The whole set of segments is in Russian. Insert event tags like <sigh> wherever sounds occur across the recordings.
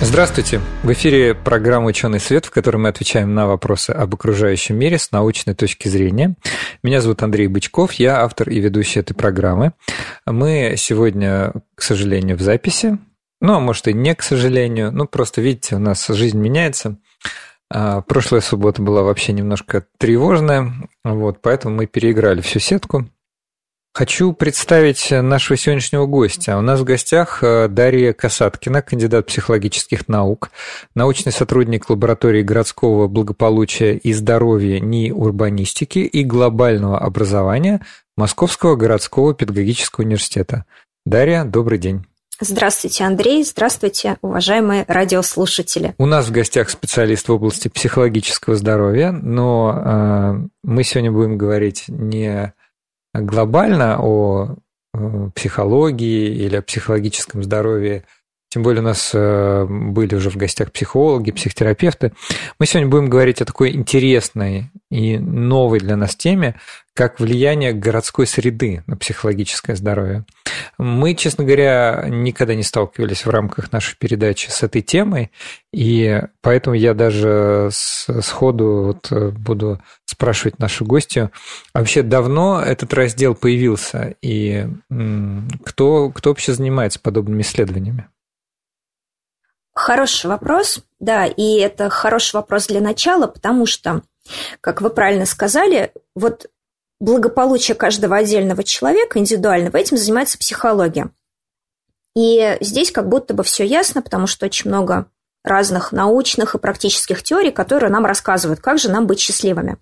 Здравствуйте! В эфире программа «Ученый свет», в которой мы отвечаем на вопросы об окружающем мире с научной точки зрения. Меня зовут Андрей Бычков, я автор и ведущий этой программы. Мы сегодня, к сожалению, в записи. Ну, а может и не к сожалению. Ну, просто, видите, у нас жизнь меняется. А, прошлая суббота была вообще немножко тревожная, вот, поэтому мы переиграли всю сетку. Хочу представить нашего сегодняшнего гостя. У нас в гостях э, Дарья Касаткина, кандидат психологических наук, научный сотрудник лаборатории городского благополучия и здоровья НИИ урбанистики и глобального образования Московского городского педагогического университета. Дарья, добрый день. Здравствуйте, Андрей. Здравствуйте, уважаемые радиослушатели. У нас в гостях специалист в области психологического здоровья, но э, мы сегодня будем говорить не глобально о э, психологии или о психологическом здоровье, тем более у нас э, были уже в гостях психологи, психотерапевты. Мы сегодня будем говорить о такой интересной и новой для нас теме, как влияние городской среды на психологическое здоровье. Мы, честно говоря, никогда не сталкивались в рамках нашей передачи с этой темой, и поэтому я даже сходу вот э, буду спрашивать нашу гостью, а вообще давно этот раздел появился, и кто, кто вообще занимается подобными исследованиями? Хороший вопрос, да, и это хороший вопрос для начала, потому что, как вы правильно сказали, вот благополучие каждого отдельного человека индивидуального, этим занимается психология. И здесь как будто бы все ясно, потому что очень много разных научных и практических теорий, которые нам рассказывают, как же нам быть счастливыми.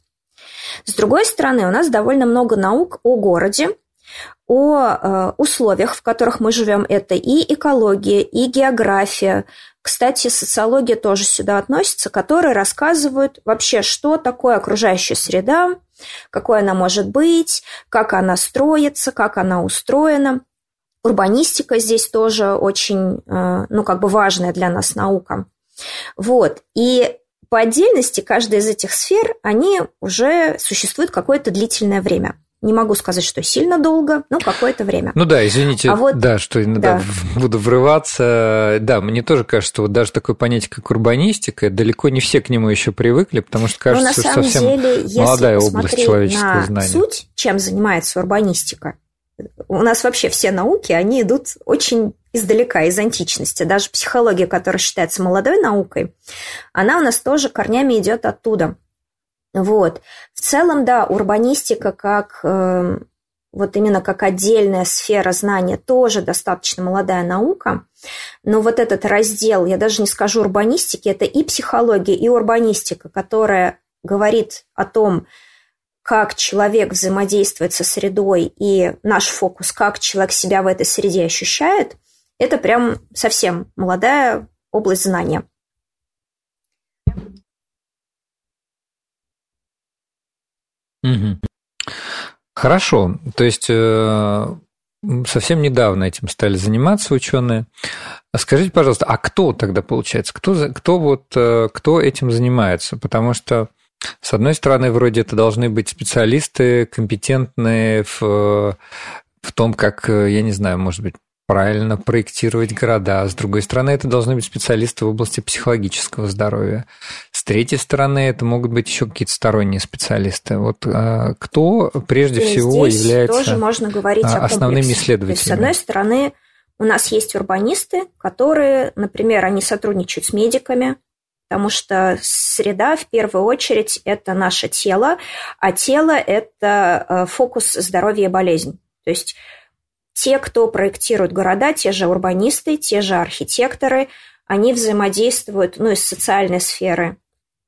С другой стороны, у нас довольно много наук о городе, о э, условиях, в которых мы живем. Это и экология, и география. Кстати, социология тоже сюда относится, которые рассказывают вообще, что такое окружающая среда, какой она может быть, как она строится, как она устроена. Урбанистика здесь тоже очень, э, ну, как бы важная для нас наука. Вот. И по отдельности каждая из этих сфер, они уже существуют какое-то длительное время. Не могу сказать, что сильно долго, но какое-то время. Ну да, извините, а вот, да, что иногда да. буду врываться. Да, мне тоже кажется, что вот даже такое понятие, как урбанистика, далеко не все к нему еще привыкли, потому что кажется, но что совсем деле, молодая область человеческого на знания. Суть, чем занимается урбанистика, у нас вообще все науки, они идут очень издалека, из античности. Даже психология, которая считается молодой наукой, она у нас тоже корнями идет оттуда. Вот. В целом, да, урбанистика как э, вот именно как отдельная сфера знания тоже достаточно молодая наука, но вот этот раздел, я даже не скажу урбанистики, это и психология, и урбанистика, которая говорит о том, как человек взаимодействует со средой и наш фокус, как человек себя в этой среде ощущает, это прям совсем молодая область знания. Угу. Хорошо. То есть э, совсем недавно этим стали заниматься ученые. Скажите, пожалуйста, а кто тогда получается? Кто, кто, вот, э, кто этим занимается? Потому что, с одной стороны, вроде это должны быть специалисты, компетентные в, в том, как, э, я не знаю, может быть, правильно проектировать города. С другой стороны, это должны быть специалисты в области психологического здоровья. С третьей стороны, это могут быть еще какие-то сторонние специалисты. Вот а, кто прежде И всего здесь является тоже можно говорить о основными комплексе. исследователями? То есть, с одной стороны, у нас есть урбанисты, которые, например, они сотрудничают с медиками, потому что среда в первую очередь это наше тело, а тело это э, фокус здоровья и болезнь. То есть те, кто проектирует города, те же урбанисты, те же архитекторы, они взаимодействуют ну, из социальной сферы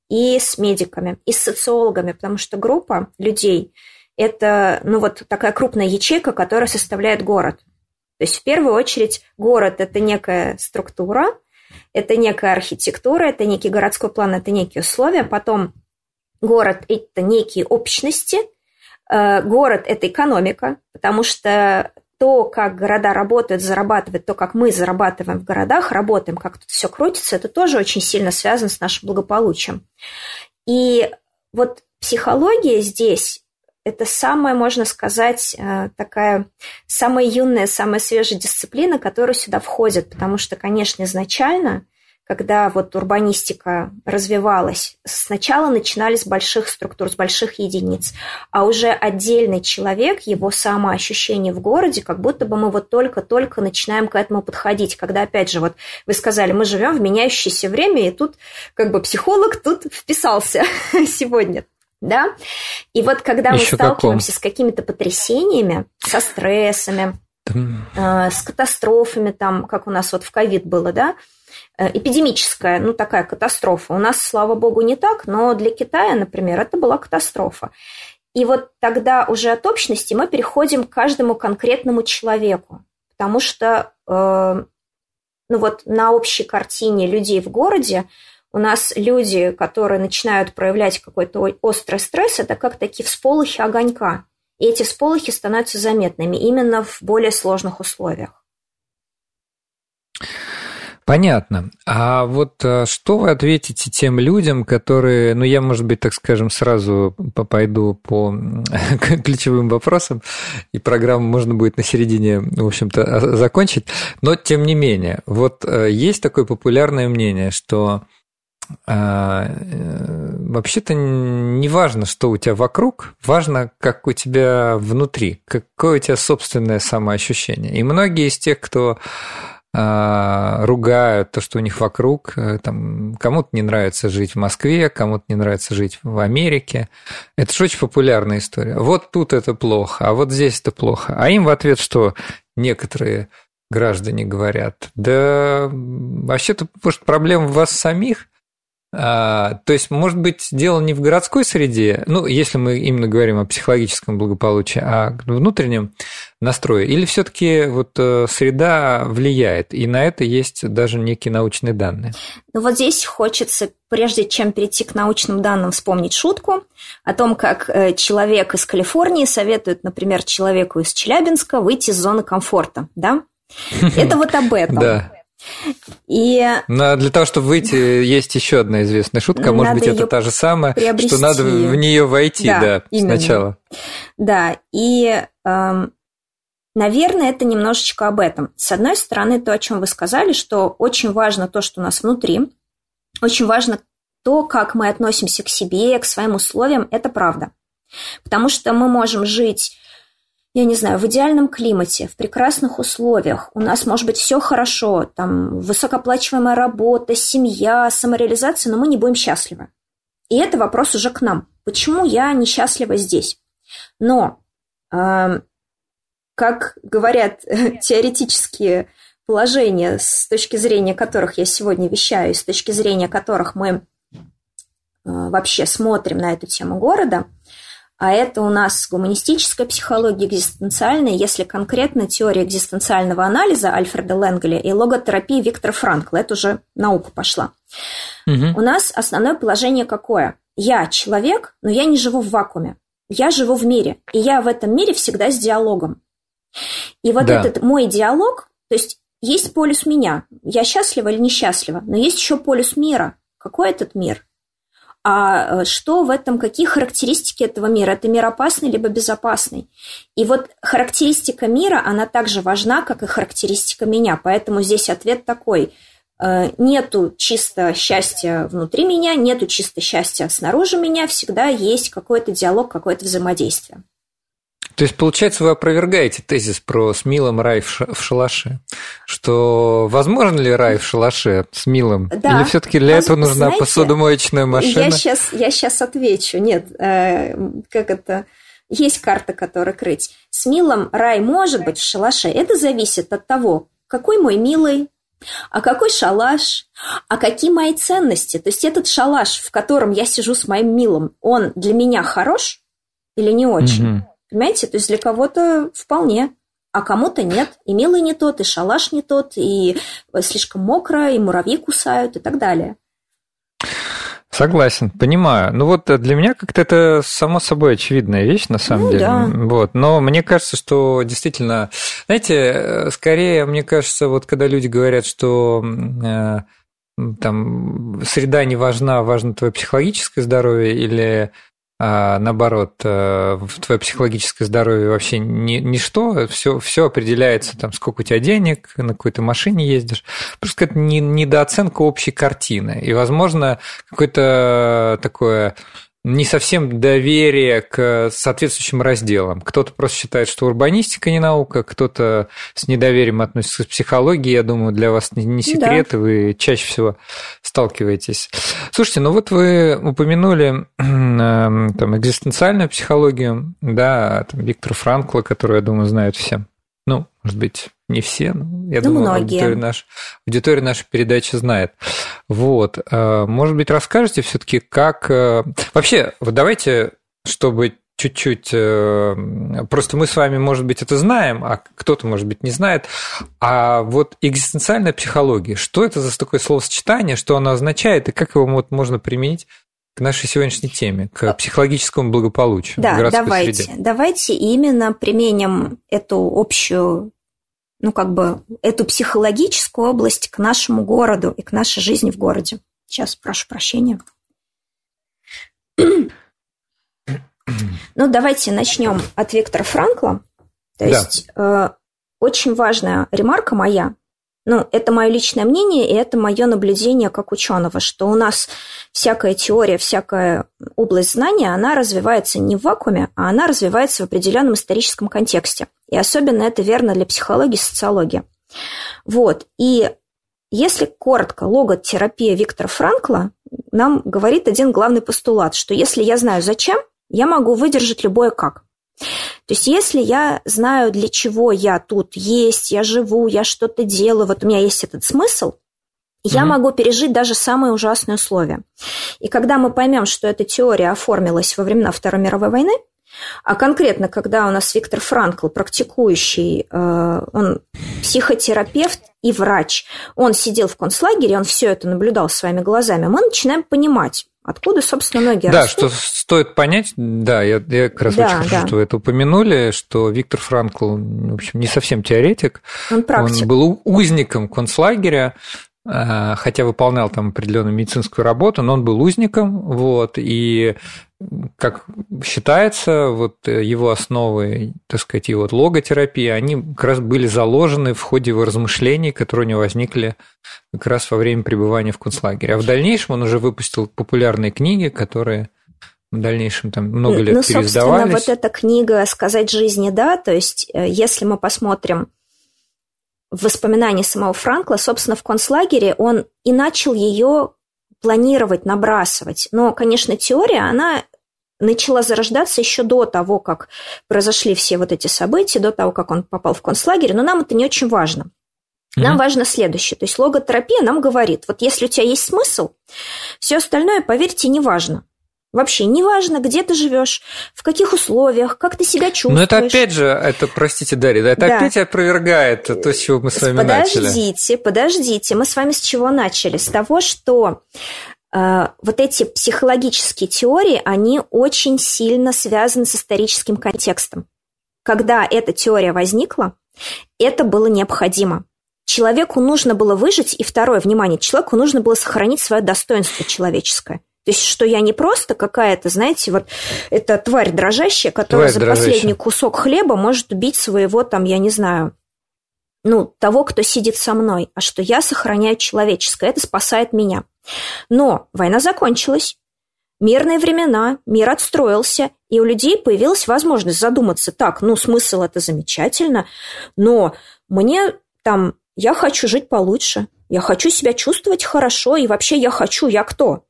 и с медиками, и с социологами, потому что группа людей – это ну, вот такая крупная ячейка, которая составляет город. То есть в первую очередь город – это некая структура, это некая архитектура, это некий городской план, это некие условия. Потом город – это некие общности – Э, город – это экономика, потому что то, как города работают, зарабатывают, то, как мы зарабатываем в городах, работаем, как тут все крутится, это тоже очень сильно связано с нашим благополучием. И вот психология здесь это самая, можно сказать, э, такая самая юная, самая свежая дисциплина, которая сюда входит, потому что, конечно, изначально когда вот урбанистика развивалась, сначала начинали с больших структур, с больших единиц, а уже отдельный человек, его самоощущение в городе, как будто бы мы вот только-только начинаем к этому подходить, когда, опять же, вот вы сказали, мы живем в меняющееся время, и тут как бы психолог тут вписался <laughs> сегодня. Да? И вот когда Еще мы сталкиваемся каком? с какими-то потрясениями, со стрессами, э, с катастрофами, там, как у нас вот в ковид было, да, эпидемическая, ну, такая катастрофа. У нас, слава богу, не так, но для Китая, например, это была катастрофа. И вот тогда уже от общности мы переходим к каждому конкретному человеку, потому что э, ну вот на общей картине людей в городе у нас люди, которые начинают проявлять какой-то острый стресс, это как такие всполохи огонька. И эти всполохи становятся заметными именно в более сложных условиях. Понятно. А вот э, что вы ответите тем людям, которые, ну я, может быть, так скажем, сразу пойду по <laughs> ключевым вопросам, и программу можно будет на середине, в общем-то, закончить, но тем не менее, вот э, есть такое популярное мнение, что а, э, вообще-то не важно, что у тебя вокруг, важно, как у тебя внутри, какое у тебя собственное самоощущение. И многие из тех, кто а, ругают то, что у них вокруг. Э, там, кому-то не нравится жить в Москве, кому-то не нравится жить в Америке. Это же очень популярная история. Вот тут это плохо, а вот здесь это плохо. А им в ответ что некоторые граждане говорят? Да вообще-то, может, проблема в вас самих? А, то есть, может быть, дело не в городской среде, ну, если мы именно говорим о психологическом благополучии, а внутреннем настрое, или все-таки вот э, среда влияет, и на это есть даже некие научные данные? Ну, вот здесь хочется, прежде чем перейти к научным данным, вспомнить шутку о том, как э, человек из Калифорнии советует, например, человеку из Челябинска выйти из зоны комфорта, да? <laughs> Это вот об этом. Да. И... Но для того, чтобы выйти, есть еще одна известная шутка, может быть, это та же самая, приобрести. что надо в нее войти, да, да сначала. Да, и, эм, наверное, это немножечко об этом. С одной стороны, то, о чем вы сказали, что очень важно то, что у нас внутри, очень важно то, как мы относимся к себе, к своим условиям, это правда. Потому что мы можем жить я не знаю, в идеальном климате, в прекрасных условиях, у нас может быть все хорошо, там высокооплачиваемая работа, семья, самореализация, но мы не будем счастливы. И это вопрос уже к нам. Почему я несчастлива здесь? Но, э, как говорят <laughs> теоретические положения, с точки зрения которых я сегодня вещаю, с точки зрения которых мы э, вообще смотрим на эту тему города – а это у нас гуманистическая психология экзистенциальная, если конкретно теория экзистенциального анализа Альфреда Ленгеля и логотерапия Виктора Франкла. Это уже наука пошла. Угу. У нас основное положение какое? Я человек, но я не живу в вакууме. Я живу в мире, и я в этом мире всегда с диалогом. И вот да. этот мой диалог, то есть есть полюс меня, я счастлива или несчастлива, но есть еще полюс мира. Какой этот мир? А э, что в этом, какие характеристики этого мира? Это мир опасный либо безопасный? И вот характеристика мира, она также важна, как и характеристика меня. Поэтому здесь ответ такой. Э, нету чисто счастья внутри меня, нету чисто счастья снаружи меня, всегда есть какой-то диалог, какое-то взаимодействие. То есть, получается, вы опровергаете тезис про с Милом рай в шалаше, что возможно ли рай в шалаше с Милом? Да. Или все-таки для этого нужна знаете, посудомоечная машина? Я сейчас, я сейчас отвечу. Нет, э, как это... Есть карта, которая крыть. С Милом рай может быть в шалаше. Это зависит от того, какой мой милый, а какой шалаш, а какие мои ценности. То есть этот шалаш, в котором я сижу с моим милым, он для меня хорош или не очень? Угу. Понимаете? То есть для кого-то вполне, а кому-то нет. И милый не тот, и шалаш не тот, и слишком мокро, и муравьи кусают, и так далее. Согласен, понимаю. Ну вот для меня как-то это само собой очевидная вещь, на самом ну, деле. Да. Вот. Но мне кажется, что действительно, знаете, скорее, мне кажется, вот когда люди говорят, что э, там среда не важна, важно твое психологическое здоровье или а наоборот, э, твое психологическое здоровье вообще ни, ничто, все, все определяется, там, сколько у тебя денег, на какой-то машине ездишь. Просто это недооценка общей картины. И, возможно, какое-то такое не совсем доверие к соответствующим разделам. Кто-то просто считает, что урбанистика не наука, кто-то с недоверием относится к психологии. Я думаю, для вас не секрет, да. вы чаще всего сталкиваетесь. Слушайте, ну вот вы упомянули эм, там, экзистенциальную психологию, да, там, Виктора Франкла, которую, я думаю, знают все. Ну, может быть, не все, но я ну, думаю, многие. аудитория, наш, аудитория нашей передачи знает. Вот. Э, может быть, расскажете все-таки, как... Э, вообще, вот давайте, чтобы чуть-чуть... Э, просто мы с вами, может быть, это знаем, а кто-то, может быть, не знает. А вот экзистенциальная психология, что это за такое словосочетание, что оно означает, и как его вот можно применить к нашей сегодняшней теме, к психологическому благополучию да, в городской давайте, среде. Давайте именно применим эту общую, ну как бы эту психологическую область к нашему городу и к нашей жизни в городе. Сейчас прошу прощения. Ну, давайте начнем от Виктора Франкла. То есть да. э, очень важная ремарка моя ну, это мое личное мнение, и это мое наблюдение как ученого, что у нас всякая теория, всякая область знания, она развивается не в вакууме, а она развивается в определенном историческом контексте. И особенно это верно для психологии и социологии. Вот. И если коротко, логотерапия Виктора Франкла нам говорит один главный постулат, что если я знаю зачем, я могу выдержать любое как. То есть если я знаю, для чего я тут есть, я живу, я что-то делаю, вот у меня есть этот смысл, я mm-hmm. могу пережить даже самые ужасные условия. И когда мы поймем, что эта теория оформилась во времена Второй мировой войны, а конкретно, когда у нас Виктор Франкл, практикующий, э, он психотерапевт и врач, он сидел в концлагере, он все это наблюдал своими глазами, мы начинаем понимать, Откуда, собственно, ноги да, растут? Да, что стоит понять, да, я, я как раз да, очень хочу, да. что вы это упомянули, что Виктор Франкл, в общем, не совсем теоретик. Он практик. Он был узником концлагеря, хотя выполнял там определенную медицинскую работу, но он был узником, вот, и как считается, вот его основы, так сказать, его вот логотерапии, они как раз были заложены в ходе его размышлений, которые у него возникли как раз во время пребывания в концлагере. А в дальнейшем он уже выпустил популярные книги, которые в дальнейшем там много лет ну, переиздавались. Ну, собственно, вот эта книга «Сказать жизни да», то есть э, если мы посмотрим воспоминания самого Франкла, собственно, в концлагере он и начал ее планировать, набрасывать. Но, конечно, теория, она начала зарождаться еще до того, как произошли все вот эти события, до того, как он попал в концлагерь, но нам это не очень важно. Нам mm-hmm. важно следующее. То есть логотерапия нам говорит, вот если у тебя есть смысл, все остальное, поверьте, не важно. Вообще не важно, где ты живешь, в каких условиях, как ты себя чувствуешь. Но это опять же, это, простите, Дарья, это да. опять опровергает то, с чего мы с вами подождите, начали. Подождите, подождите. Мы с вами с чего начали? С того, что э, вот эти психологические теории, они очень сильно связаны с историческим контекстом. Когда эта теория возникла, это было необходимо. Человеку нужно было выжить, и второе, внимание, человеку нужно было сохранить свое достоинство человеческое. То есть, что я не просто какая-то, знаете, вот эта тварь дрожащая, которая тварь за дрожащая. последний кусок хлеба может убить своего, там, я не знаю, ну, того, кто сидит со мной, а что я сохраняю человеческое, это спасает меня. Но война закончилась, мирные времена, мир отстроился, и у людей появилась возможность задуматься, так, ну, смысл это замечательно, но мне там, я хочу жить получше, я хочу себя чувствовать хорошо, и вообще я хочу, я кто?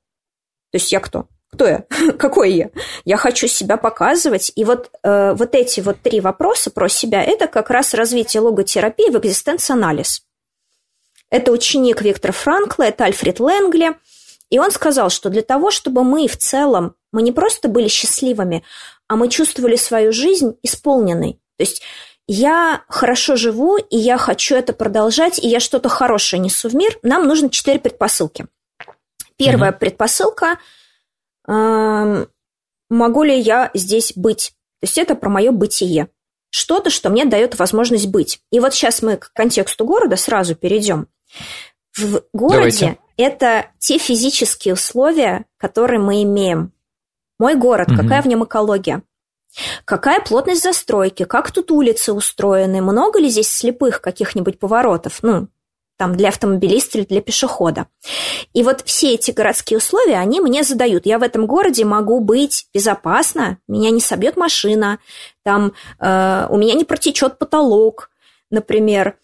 То есть я кто? Кто я? <laughs> Какой я? Я хочу себя показывать. И вот, э, вот эти вот три вопроса про себя – это как раз развитие логотерапии в экзистенц-анализ. Это ученик Виктора Франкла, это Альфред Ленгли. И он сказал, что для того, чтобы мы в целом, мы не просто были счастливыми, а мы чувствовали свою жизнь исполненной. То есть я хорошо живу, и я хочу это продолжать, и я что-то хорошее несу в мир, нам нужно четыре предпосылки. Первая угу. предпосылка э, могу ли я здесь быть? То есть это про мое бытие. Что-то, что мне дает возможность быть. И вот сейчас мы к контексту города сразу перейдем. В городе Давайте. это те физические условия, которые мы имеем. Мой город, угу. какая в нем экология? Какая плотность застройки? Как тут улицы устроены? Много ли здесь слепых каких-нибудь поворотов? Ну, там для автомобилиста или для пешехода. И вот все эти городские условия, они мне задают. Я в этом городе могу быть безопасно, меня не собьет машина, там э, у меня не протечет потолок, например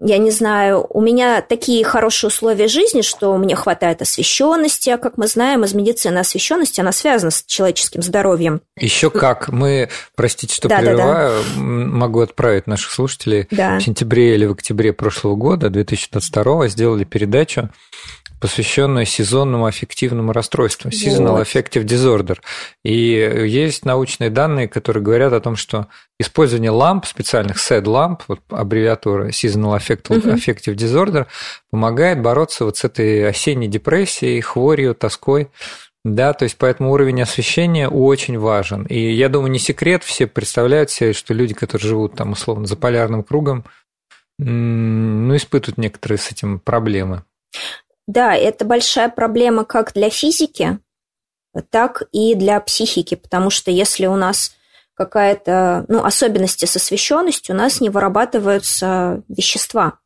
я не знаю, у меня такие хорошие условия жизни, что мне хватает освещенности, а как мы знаем из медицины, освещенность, она связана с человеческим здоровьем. Еще как. Мы, простите, что да, прерываю, да, да. могу отправить наших слушателей да. в сентябре или в октябре прошлого года, 2022, сделали передачу посвященную сезонному аффективному расстройству, seasonal вот. affective disorder. И есть научные данные, которые говорят о том, что использование ламп, специальных SED ламп, вот аббревиатура seasonal affective, uh-huh. affective disorder, помогает бороться вот с этой осенней депрессией, хворью, тоской. Да, то есть поэтому уровень освещения очень важен. И я думаю, не секрет, все представляют себе, что люди, которые живут там условно за полярным кругом, ну, испытывают некоторые с этим проблемы. Да, это большая проблема как для физики, так и для психики, потому что если у нас какая-то, ну, особенности с освещенностью, у нас не вырабатываются вещества.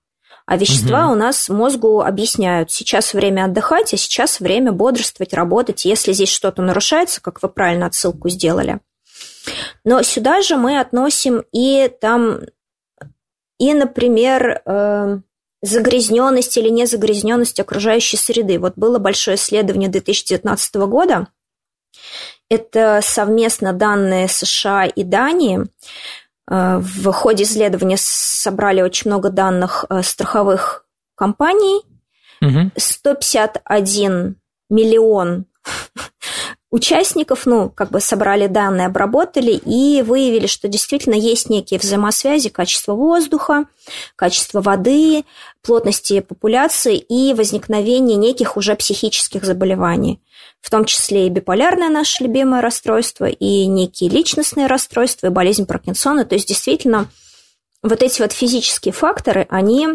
А вещества угу. у нас мозгу объясняют, сейчас время отдыхать, а сейчас время бодрствовать, работать. Если здесь что-то нарушается, как вы правильно отсылку сделали. Но сюда же мы относим и там, и, например, э, загрязненность или незагрязненность окружающей среды. Вот было большое исследование 2019 года. Это совместно данные США и Дании. Э, в ходе исследования собрали очень много данных э, страховых компаний. Угу. 151 миллион участников, ну, как бы собрали данные, обработали и выявили, что действительно есть некие взаимосвязи качества воздуха, качества воды, плотности популяции и возникновения неких уже психических заболеваний, в том числе и биполярное наше любимое расстройство, и некие личностные расстройства, и болезнь Паркинсона. То есть действительно вот эти вот физические факторы, они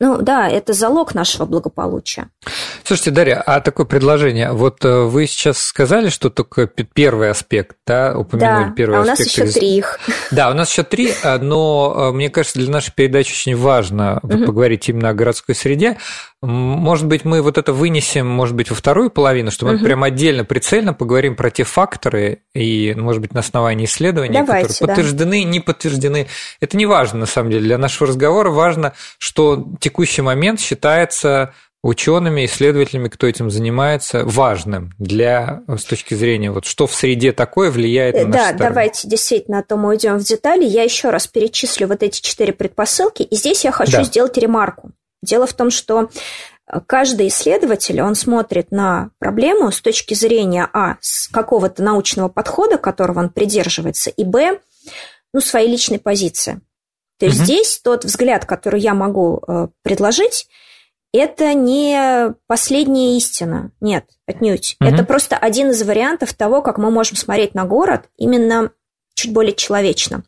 ну да, это залог нашего благополучия. Слушайте, Дарья, а такое предложение. Вот э, вы сейчас сказали, что только первый аспект, да, упомянули да, первый а аспект. у нас еще три их. Да, у нас еще три, э, но э, мне кажется, для нашей передачи очень важно угу. поговорить именно о городской среде. Может быть, мы вот это вынесем, может быть, во вторую половину, чтобы угу. мы прям отдельно, прицельно поговорим про те факторы и, может быть, на основании исследований, Давайте, которые подтверждены, да. не подтверждены. Это не важно, на самом деле. Для нашего разговора важно, что текущий момент считается учеными, исследователями, кто этим занимается, важным для с точки зрения вот что в среде такое влияет на Да, давайте действительно, а то мы уйдем в детали. Я еще раз перечислю вот эти четыре предпосылки, и здесь я хочу да. сделать ремарку. Дело в том, что каждый исследователь, он смотрит на проблему с точки зрения, а, с какого-то научного подхода, которого он придерживается, и, б, ну, своей личной позиции. То есть угу. здесь тот взгляд, который я могу э, предложить, это не последняя истина. Нет, отнюдь. Угу. Это просто один из вариантов того, как мы можем смотреть на город именно чуть более человечно.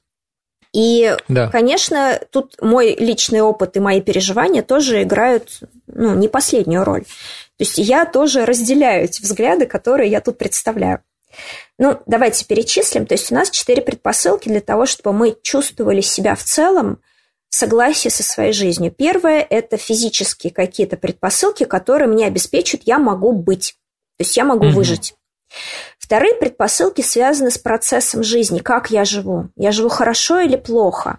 И, да. конечно, тут мой личный опыт и мои переживания тоже играют ну, не последнюю роль. То есть я тоже разделяю эти взгляды, которые я тут представляю. Ну, давайте перечислим. То есть у нас четыре предпосылки для того, чтобы мы чувствовали себя в целом в согласии со своей жизнью. Первое – это физические какие-то предпосылки, которые мне обеспечат, я могу быть. То есть я могу угу. выжить. Вторые предпосылки связаны с процессом жизни. Как я живу? Я живу хорошо или плохо?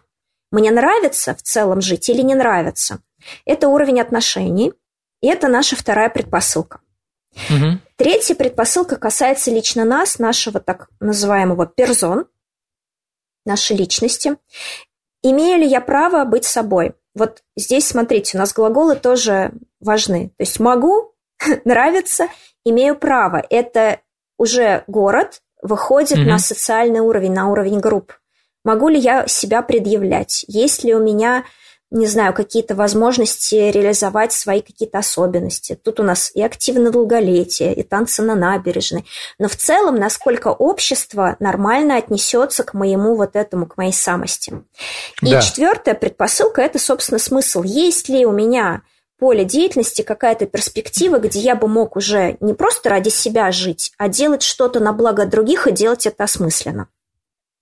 Мне нравится в целом жить или не нравится? Это уровень отношений. И это наша вторая предпосылка. Угу. Третья предпосылка касается лично нас, нашего так называемого перзон, нашей личности. Имею ли я право быть собой? Вот здесь, смотрите, у нас глаголы тоже важны. То есть могу, <laughs> нравится, имею право. Это уже город выходит угу. на социальный уровень, на уровень групп. Могу ли я себя предъявлять? Есть ли у меня не знаю, какие-то возможности реализовать свои какие-то особенности. Тут у нас и активное долголетие, и танцы на набережной. Но в целом, насколько общество нормально отнесется к моему вот этому, к моей самости. И да. четвертая предпосылка – это, собственно, смысл. Есть ли у меня поле деятельности какая-то перспектива, где я бы мог уже не просто ради себя жить, а делать что-то на благо других и делать это осмысленно.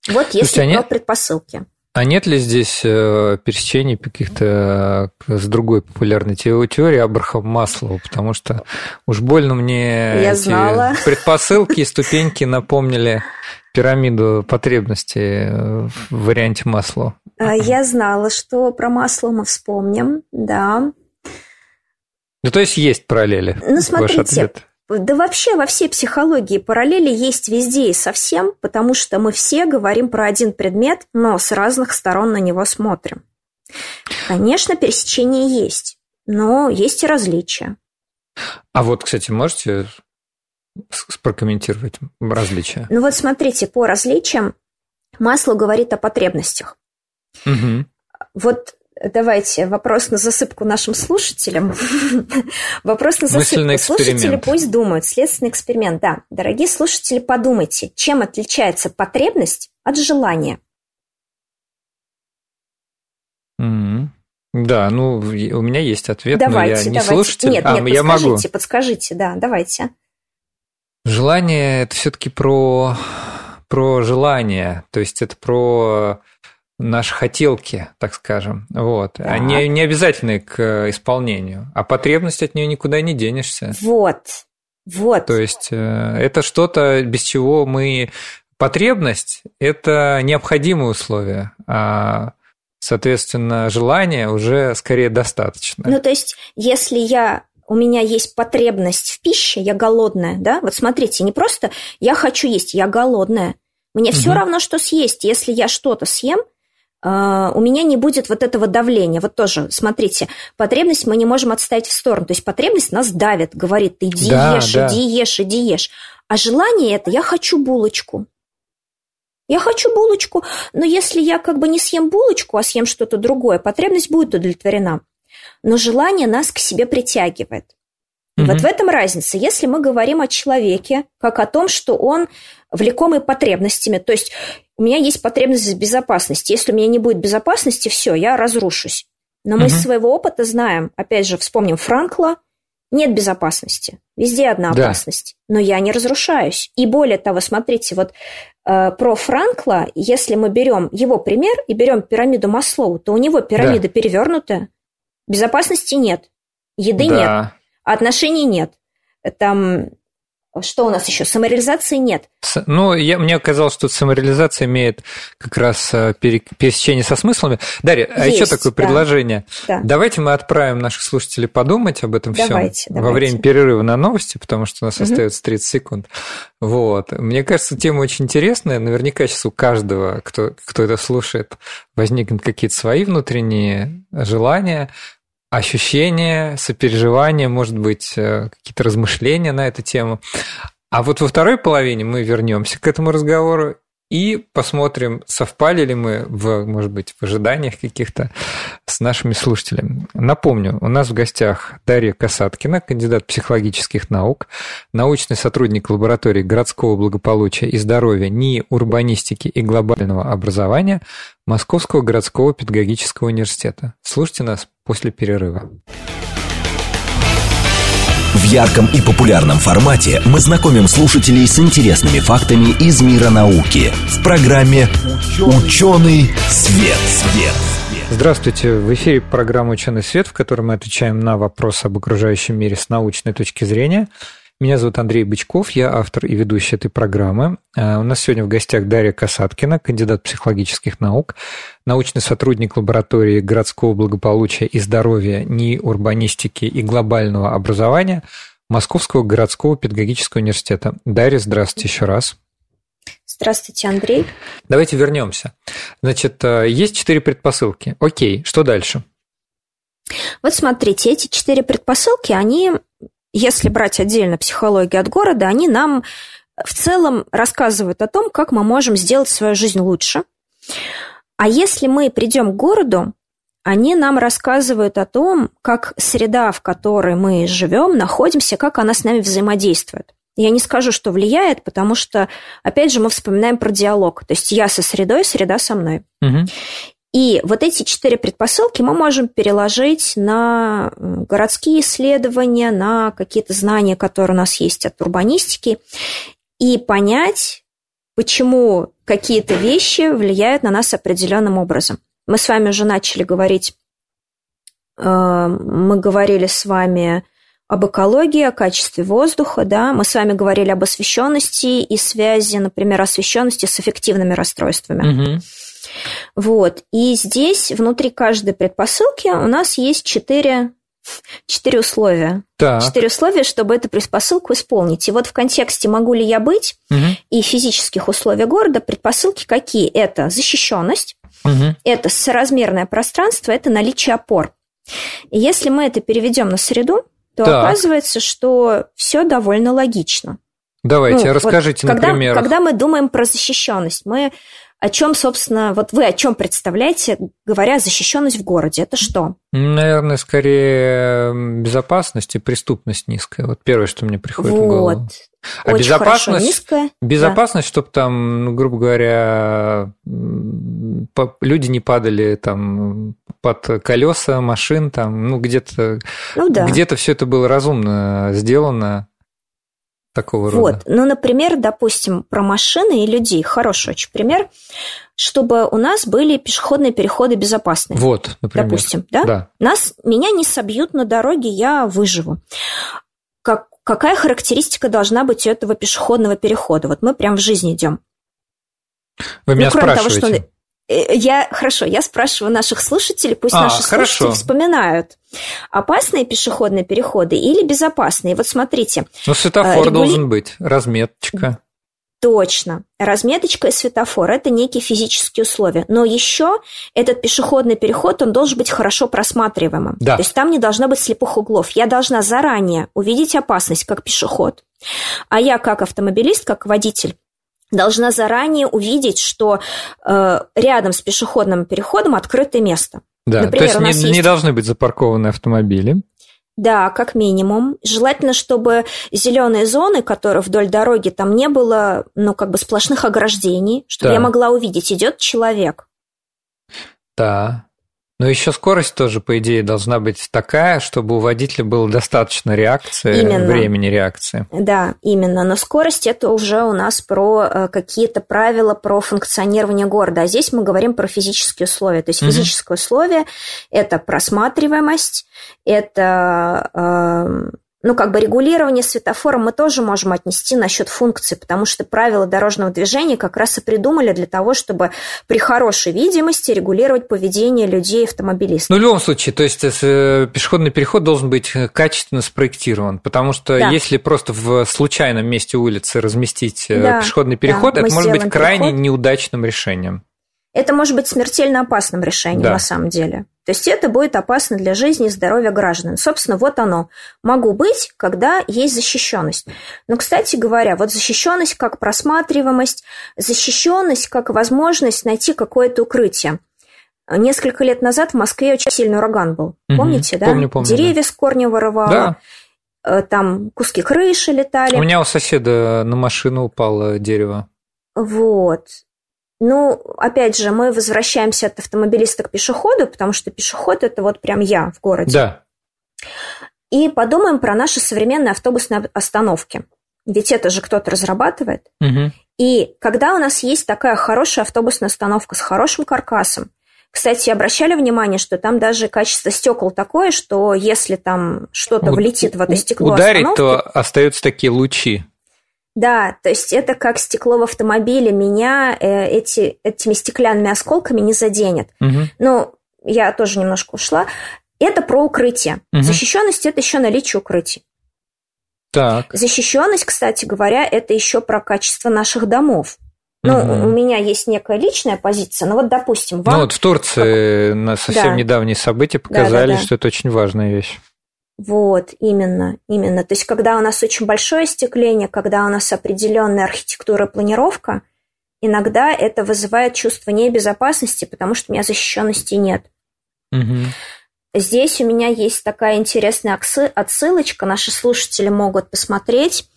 Вот если про предпосылки. А нет ли здесь э, пересечений каких-то э, с другой популярной теорией Абрахам Маслоу? Потому что уж больно мне Я эти знала. предпосылки и ступеньки напомнили пирамиду потребностей э, в варианте Маслоу. А, я знала, что про Маслоу мы вспомним, да. Ну, то есть есть параллели. Ну, смотрите, да вообще во всей психологии параллели есть везде и совсем, потому что мы все говорим про один предмет, но с разных сторон на него смотрим. Конечно, пересечения есть, но есть и различия. А вот, кстати, можете прокомментировать различия? Ну вот смотрите, по различиям масло говорит о потребностях. Угу. Вот Давайте вопрос на засыпку нашим слушателям. <laughs> вопрос на засыпку. Слушатели пусть думают. Следственный эксперимент, да. Дорогие слушатели, подумайте, чем отличается потребность от желания? Да, ну, у меня есть ответ, давайте, но я не давайте. слушатель. Нет, а, нет, я подскажите, могу. подскажите, да, давайте. Желание – это все-таки про, про желание, то есть это про наши хотелки, так скажем, вот, так. они не обязательны к исполнению, а потребность от нее никуда не денешься. Вот, вот. То есть э, это что-то, без чего мы... Потребность – это необходимое условие, а, соответственно, желание уже скорее достаточно. Ну, то есть, если я у меня есть потребность в пище, я голодная, да? Вот смотрите, не просто я хочу есть, я голодная. Мне угу. все равно, что съесть. Если я что-то съем, у меня не будет вот этого давления. Вот тоже, смотрите, потребность мы не можем отставить в сторону. То есть потребность нас давит, говорит, иди да, ешь, да. иди ешь, иди ешь. А желание это, я хочу булочку. Я хочу булочку, но если я как бы не съем булочку, а съем что-то другое, потребность будет удовлетворена. Но желание нас к себе притягивает. Угу. вот в этом разница. Если мы говорим о человеке, как о том, что он влекомый потребностями, то есть у меня есть потребность в безопасности. Если у меня не будет безопасности, все, я разрушусь. Но мы угу. из своего опыта знаем, опять же, вспомним Франкла, нет безопасности. Везде одна да. опасность. Но я не разрушаюсь. И более того, смотрите, вот э, про Франкла, если мы берем его пример и берем пирамиду Маслоу, то у него пирамида да. перевернутая. Безопасности нет. Еды да. нет. Отношений нет. Там что у нас еще? Самореализации нет. Ну, я, мне казалось, что самореализация имеет как раз э, пересечение со смыслами. Дарья, Есть, а еще такое да. предложение. Да. Давайте мы отправим наших слушателей подумать об этом давайте, всем давайте. во время перерыва на новости, потому что у нас угу. остается 30 секунд. Вот. Мне кажется, тема очень интересная. Наверняка сейчас у каждого, кто, кто это слушает, возникнут какие-то свои внутренние желания ощущения, сопереживания, может быть, э, какие-то размышления на эту тему. А вот во второй половине мы вернемся к этому разговору и посмотрим, совпали ли мы, в, может быть, в ожиданиях каких-то с нашими слушателями. Напомню, у нас в гостях Дарья Касаткина, кандидат психологических наук, научный сотрудник лаборатории городского благополучия и здоровья НИИ урбанистики и глобального образования Московского городского педагогического университета. Слушайте нас после перерыва. В ярком и популярном формате мы знакомим слушателей с интересными фактами из мира науки в программе «Ученый свет». свет. Здравствуйте, в эфире программа «Ученый свет», в которой мы отвечаем на вопросы об окружающем мире с научной точки зрения. Меня зовут Андрей Бычков, я автор и ведущий этой программы. А, у нас сегодня в гостях Дарья Касаткина, кандидат психологических наук, научный сотрудник лаборатории городского благополучия и здоровья НИИ урбанистики и глобального образования Московского городского педагогического университета. Дарья, здравствуйте еще раз. Здравствуйте, Андрей. Давайте вернемся. Значит, э, есть четыре предпосылки. Окей, что дальше? Вот смотрите, эти четыре предпосылки, они если брать отдельно психологию от города, они нам в целом рассказывают о том, как мы можем сделать свою жизнь лучше. А если мы придем к городу, они нам рассказывают о том, как среда, в которой мы живем, находимся, как она с нами взаимодействует. Я не скажу, что влияет, потому что, опять же, мы вспоминаем про диалог. То есть я со средой, среда со мной. Угу. И вот эти четыре предпосылки мы можем переложить на городские исследования, на какие-то знания, которые у нас есть от урбанистики, и понять, почему какие-то вещи влияют на нас определенным образом. Мы с вами уже начали говорить, э, мы говорили с вами об экологии, о качестве воздуха, да, мы с вами говорили об освещенности и связи, например, освещенности с эффективными расстройствами. Угу. Вот. И здесь внутри каждой предпосылки у нас есть четыре четыре условия. Так. Четыре условия, чтобы эту предпосылку исполнить. И вот в контексте «могу ли я быть» угу. и физических условий города предпосылки какие? Это защищенность, угу. это соразмерное пространство, это наличие опор. И если мы это переведем на среду, то так. оказывается, что все довольно логично. Давайте, ну, расскажите вот, когда, на Когда мы думаем про защищенность, мы о чем, собственно, вот вы о чем представляете, говоря защищенность в городе? Это что? Наверное, скорее безопасность и преступность низкая. Вот первое, что мне приходит вот. в голову. А Очень безопасность, хорошо, низкая. безопасность, да. чтобы там, ну, грубо говоря, люди не падали там под колеса машин, там, ну где-то, ну, да. где-то все это было разумно сделано такого рода? Вот, ну, например, допустим, про машины и людей. Хороший очень пример, чтобы у нас были пешеходные переходы безопасные. Вот, например. Допустим, да? Да. Нас, меня не собьют на дороге, я выживу. Как, какая характеристика должна быть у этого пешеходного перехода? Вот мы прям в жизни идем. Вы меня ну, спрашиваете? Того, что я, хорошо, я спрашиваю наших слушателей, пусть а, наши хорошо. слушатели вспоминают, опасные пешеходные переходы или безопасные. Вот смотрите. Ну, светофор регули... должен быть, разметочка. Точно. Разметочка и светофор – это некие физические условия. Но еще этот пешеходный переход, он должен быть хорошо просматриваемым. Да. То есть там не должно быть слепых углов. Я должна заранее увидеть опасность как пешеход. А я как автомобилист, как водитель, должна заранее увидеть, что э, рядом с пешеходным переходом открытое место. Да, Например, то есть не, есть... не должны быть запаркованы автомобили. Да, как минимум. Желательно, чтобы зеленые зоны, которые вдоль дороги, там не было, ну, как бы сплошных ограждений, чтобы да. я могла увидеть, идет человек. Да. Но еще скорость тоже, по идее, должна быть такая, чтобы у водителя было достаточно реакции, именно. времени реакции. Да, именно. Но скорость это уже у нас про э, какие-то правила про функционирование города. А здесь мы говорим про физические условия. То есть физическое условие это просматриваемость, это э, ну, как бы регулирование светофора мы тоже можем отнести насчет функции, потому что правила дорожного движения как раз и придумали для того, чтобы при хорошей видимости регулировать поведение людей автомобилистов. Ну, в любом случае, то есть э, пешеходный переход должен быть э, качественно спроектирован, потому что да. если просто в случайном месте улицы разместить э, да, пешеходный переход, да, это может быть крайне переход. неудачным решением. Это может быть смертельно опасным решением да. на самом деле. То есть это будет опасно для жизни и здоровья граждан. Собственно, вот оно. Могу быть, когда есть защищенность. Но, кстати говоря, вот защищенность как просматриваемость, защищенность как возможность найти какое-то укрытие. Несколько лет назад в Москве очень сильный ураган был. Помните, угу, да? Помню, помню. Деревья да. с корня вырывало. Да. Там куски крыши летали. У меня у соседа на машину упало дерево. Вот. Ну, опять же, мы возвращаемся от автомобилиста к пешеходу, потому что пешеход это вот прям я в городе. Да. И подумаем про наши современные автобусные остановки. Ведь это же кто-то разрабатывает. Угу. И когда у нас есть такая хорошая автобусная остановка с хорошим каркасом, кстати, обращали внимание, что там даже качество стекол такое, что если там что-то влетит в это стекло ударить, остановки, то остаются такие лучи. Да, то есть это как стекло в автомобиле, меня э, эти, этими стеклянными осколками не заденет. Угу. Ну, я тоже немножко ушла. Это про укрытие. Угу. Защищенность это еще наличие укрытий. Так. Защищенность, кстати говоря, это еще про качество наших домов. Ну, угу. у меня есть некая личная позиция, но вот, допустим, вам... Ну, вот в Турции как... на совсем да. недавние события показали, да, да, да. что это очень важная вещь. Вот, именно, именно. То есть, когда у нас очень большое остекление, когда у нас определенная архитектура и планировка, иногда это вызывает чувство небезопасности, потому что у меня защищенности нет. Угу. Здесь у меня есть такая интересная отсылочка, наши слушатели могут посмотреть.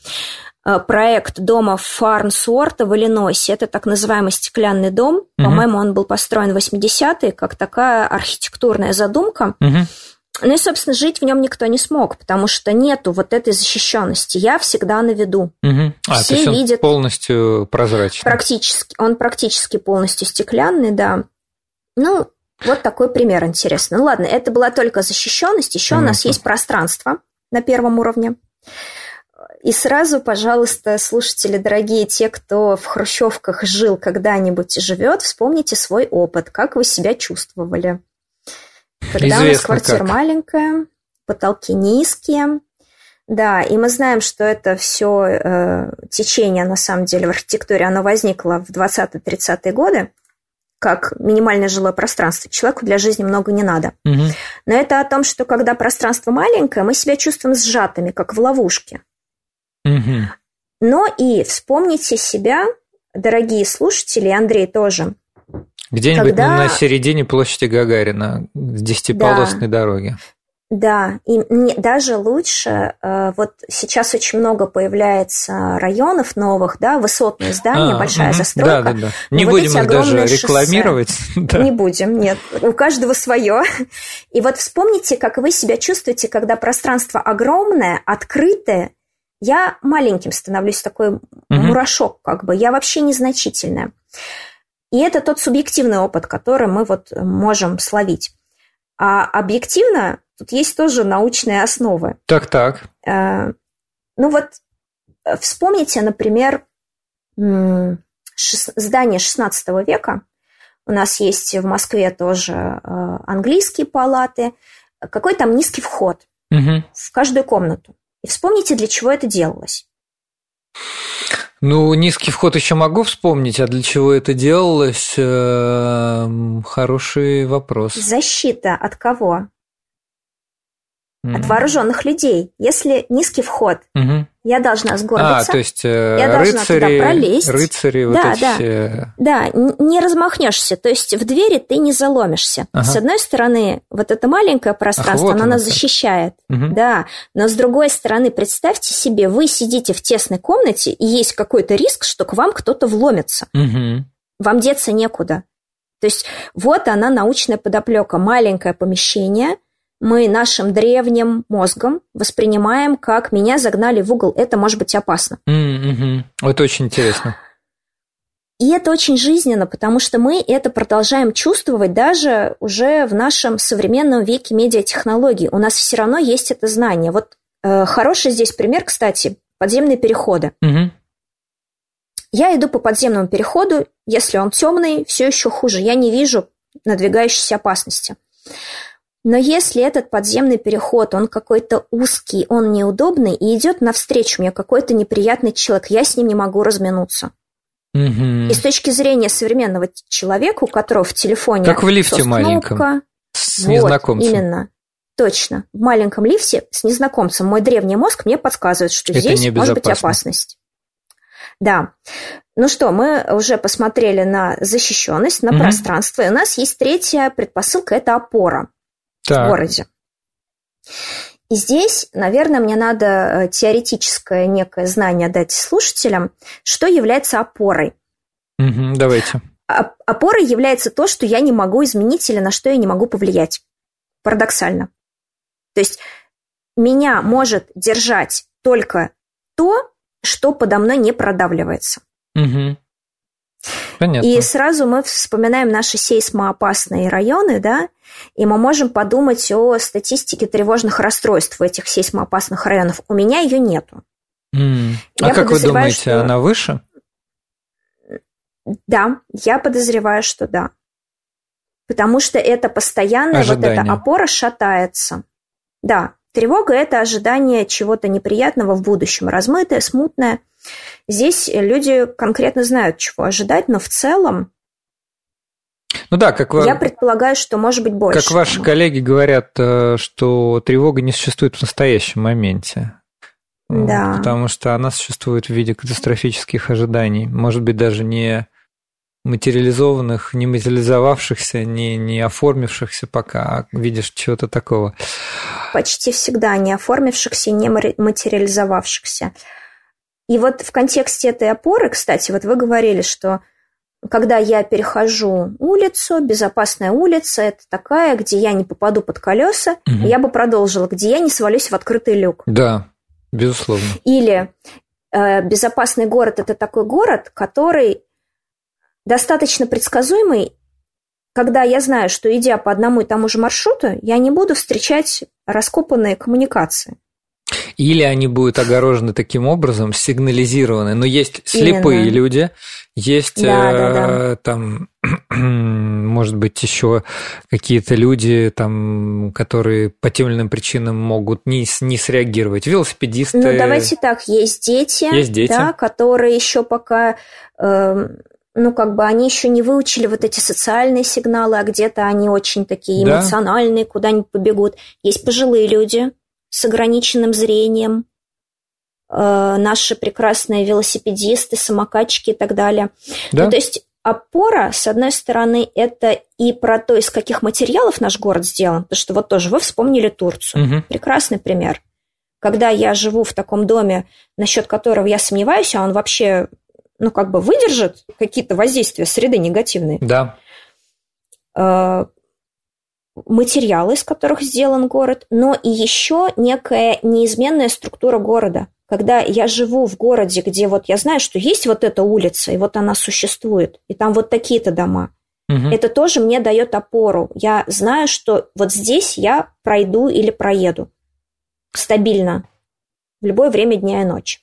Э, проект дома Фарнсуорта в Иллинойсе. Это так называемый стеклянный дом. Угу. По-моему, он был построен в 80-е, как такая архитектурная задумка. Угу. Ну и, собственно, жить в нем никто не смог, потому что нету вот этой защищенности. Я всегда на виду. Угу. А, Все то есть он видят полностью прозрачный. Практически, он практически полностью стеклянный, да. Ну, вот такой пример интересный. Ну ладно, это была только защищенность, еще угу. у нас есть пространство на первом уровне. И сразу, пожалуйста, слушатели дорогие, те, кто в хрущевках жил когда-нибудь и живет, вспомните свой опыт, как вы себя чувствовали. Когда Известно у нас квартира как. маленькая, потолки низкие, да, и мы знаем, что это все э, течение, на самом деле, в архитектуре, оно возникло в 20-30-е годы как минимальное жилое пространство. Человеку для жизни много не надо. Угу. Но это о том, что когда пространство маленькое, мы себя чувствуем сжатыми, как в ловушке. Угу. Но и вспомните себя, дорогие слушатели, Андрей тоже. Где-нибудь когда... на середине площади Гагарина, десятиполосной да. дороги. Да, и мне даже лучше, э, вот сейчас очень много появляется районов новых, да, высотные здания, а, большая угу, застройка. Да, да, да. Не вот будем их даже рекламировать. <laughs> да. Не будем, нет, у каждого свое. И вот вспомните, как вы себя чувствуете, когда пространство огромное, открытое, я маленьким становлюсь, такой угу. мурашок как бы, я вообще незначительная. И это тот субъективный опыт, который мы вот можем словить. А объективно тут есть тоже научные основы. Так-так. Э, ну вот э, вспомните, например, здание XVI века. У нас есть в Москве тоже э, английские палаты. Какой там низкий вход угу. в каждую комнату. И вспомните, для чего это делалось. Ну, низкий вход еще могу вспомнить, а для чего это делалось? Эм, хороший вопрос. Защита от кого? Mm-hmm. От вооруженных людей. Если низкий вход, mm-hmm. я должна сгорбиться. А, то есть э, я рыцари, должна туда пролезть. Рыцари, вот да, эти да. все... Да, не размахнешься. То есть в двери ты не заломишься. Ага. С одной стороны, вот это маленькое пространство, Ах, вот оно нас защищает. Угу. Да, но с другой стороны, представьте себе, вы сидите в тесной комнате, и есть какой-то риск, что к вам кто-то вломится. Угу. Вам деться некуда. То есть вот она научная подоплека. Маленькое помещение – мы нашим древним мозгом воспринимаем, как меня загнали в угол. Это может быть опасно. Mm-hmm. Это очень интересно. И это очень жизненно, потому что мы это продолжаем чувствовать даже уже в нашем современном веке медиатехнологий. У нас все равно есть это знание. Вот э, хороший здесь пример, кстати, подземные переходы. Угу. Я иду по подземному переходу, если он темный, все еще хуже. Я не вижу надвигающейся опасности. Но если этот подземный переход, он какой-то узкий, он неудобный, и идет навстречу мне какой-то неприятный человек, я с ним не могу разминуться. Угу. И с точки зрения современного человека, у которого в телефоне... Как в лифте маленьком. С вот, незнакомцем. именно. Точно. В маленьком лифте с незнакомцем мой древний мозг мне подсказывает, что Это здесь может быть опасность. Да. Ну что, мы уже посмотрели на защищенность, на угу. пространство. И у нас есть третья предпосылка – это опора так. в городе. И здесь, наверное, мне надо э, теоретическое некое знание дать слушателям, что является опорой. Угу, давайте. Опорой является то, что я не могу изменить или на что я не могу повлиять. Парадоксально. То есть меня может держать только то, что подо мной не продавливается. Угу. Понятно. И сразу мы вспоминаем наши сейсмоопасные районы, да, и мы можем подумать о статистике тревожных расстройств в этих сейсмоопасных районах. У меня ее нету. Mm. А как вы думаете, что... она выше? Да, я подозреваю, что да. Потому что это постоянная Ожидание. вот эта опора шатается. Да, тревога – это ожидание чего-то неприятного в будущем, размытое, смутное – Здесь люди конкретно знают, чего ожидать, но в целом ну да, как я предполагаю, что может быть больше. Как ваши коллеги говорят, э, что тревога не существует в настоящем моменте. Да. Потому что она существует в виде катастрофических ожиданий. Может быть, даже не материализованных, не материализовавшихся, не, не оформившихся пока, а видишь чего-то такого. Почти всегда не оформившихся, не материализовавшихся. И вот в контексте этой опоры, кстати, вот вы говорили, что когда я перехожу улицу, безопасная улица, это такая, где я не попаду под колеса, угу. я бы продолжила, где я не свалюсь в открытый люк. Да, безусловно. Или э, безопасный город это такой город, который достаточно предсказуемый, когда я знаю, что идя по одному и тому же маршруту, я не буду встречать раскопанные коммуникации. Или они будут огорожены таким образом, сигнализированы. Но есть слепые Именно. люди, есть да, э, да, да. там, <clears throat> может быть, еще какие-то люди, там, которые по тем или иным причинам могут не, не среагировать. Велосипедисты. Ну, давайте так, есть дети, есть дети. Да, которые еще пока э, ну, как бы они еще не выучили вот эти социальные сигналы, а где-то они очень такие да. эмоциональные, куда-нибудь побегут. Есть пожилые люди с ограниченным зрением, э, наши прекрасные велосипедисты, самокатчики и так далее. Да. Ну, то есть опора, с одной стороны, это и про то, из каких материалов наш город сделан, потому что вот тоже вы вспомнили Турцию. Угу. Прекрасный пример. Когда я живу в таком доме, насчет которого я сомневаюсь, а он вообще ну, как бы выдержит какие-то воздействия среды негативные. Да. Э, материалы, из которых сделан город, но и еще некая неизменная структура города. Когда я живу в городе, где вот я знаю, что есть вот эта улица, и вот она существует, и там вот такие-то дома, угу. это тоже мне дает опору. Я знаю, что вот здесь я пройду или проеду стабильно в любое время дня и ночи.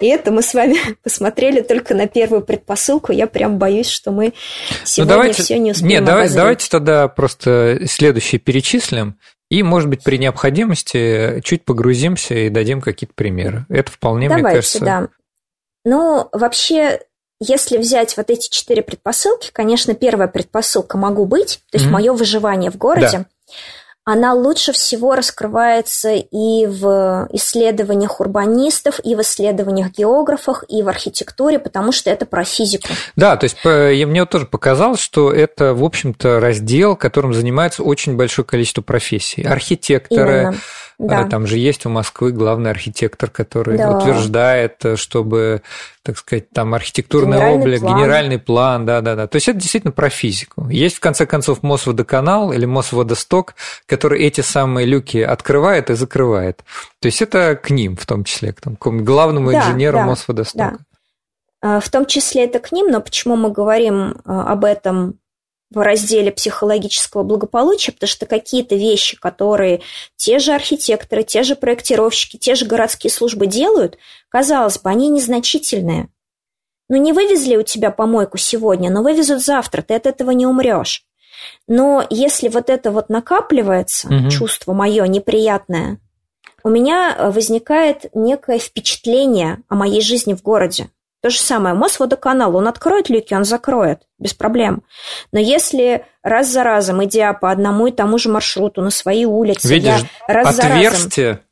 И это мы с вами <laughs> посмотрели только на первую предпосылку. Я прям боюсь, что мы сегодня ну, давайте, все не успеем Нет, давай, давайте тогда просто следующее перечислим. И, может быть, при необходимости чуть погрузимся и дадим какие-то примеры. Это вполне, Давайте, мне кажется... да. Ну, вообще, если взять вот эти четыре предпосылки, конечно, первая предпосылка «могу быть», то есть mm-hmm. мое выживание в городе. Да она лучше всего раскрывается и в исследованиях урбанистов, и в исследованиях географов, и в архитектуре, потому что это про физику. Да, то есть мне тоже показалось, что это, в общем-то, раздел, которым занимается очень большое количество профессий. Архитекторы, Именно да. Там же есть у Москвы главный архитектор, который да. утверждает, чтобы, так сказать, там архитектурный генеральный облик, план. генеральный план, да, да, да. То есть это действительно про физику. Есть, в конце концов, Мосводоканал или Мосводосток, который эти самые люки открывает и закрывает. То есть это к ним, в том числе, к, там, к главному да, инженеру да, Мосводостока. Да. В том числе это к ним, но почему мы говорим а, об этом в разделе психологического благополучия, потому что какие-то вещи, которые те же архитекторы, те же проектировщики, те же городские службы делают, казалось бы, они незначительные. Ну, не вывезли у тебя помойку сегодня, но вывезут завтра, ты от этого не умрешь. Но если вот это вот накапливается, угу. чувство мое неприятное, у меня возникает некое впечатление о моей жизни в городе. То же самое, Мосводоканал, он откроет люки, он закроет, без проблем. Но если раз за разом, идя по одному и тому же маршруту на своей улице, Видишь, я раз отверстие... за разом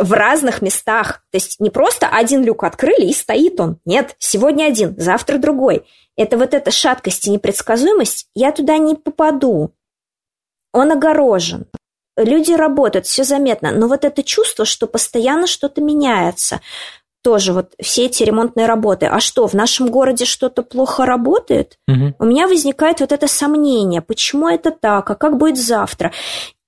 в разных местах. То есть не просто один люк открыли и стоит он. Нет, сегодня один, завтра другой. Это вот эта шаткость и непредсказуемость, я туда не попаду. Он огорожен. Люди работают, все заметно. Но вот это чувство, что постоянно что-то меняется, тоже вот все эти ремонтные работы. А что, в нашем городе что-то плохо работает? Угу. У меня возникает вот это сомнение, почему это так, а как будет завтра?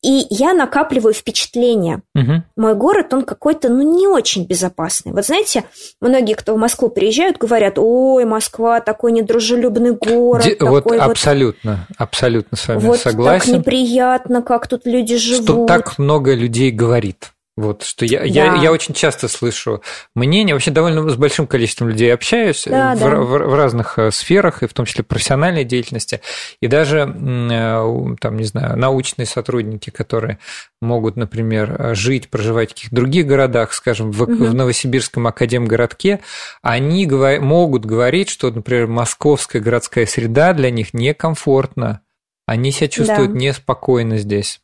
И я накапливаю впечатления. Угу. Мой город, он какой-то, ну, не очень безопасный. Вот знаете, многие, кто в Москву приезжают, говорят, ой, Москва такой недружелюбный город. Де, такой вот, вот абсолютно, абсолютно с вами вот согласен. так неприятно, как тут люди живут. Что так много людей говорит. Вот, что я, да. я, я очень часто слышу мнение, вообще довольно с большим количеством людей общаюсь да, в, да. В, в разных э, сферах, и в том числе профессиональной деятельности, и даже, э, там, не знаю, научные сотрудники, которые могут, например, жить, проживать в каких-то других городах, скажем, в, угу. в Новосибирском академгородке, они говор, могут говорить, что, например, московская городская среда для них некомфортна, они себя чувствуют да. неспокойно здесь.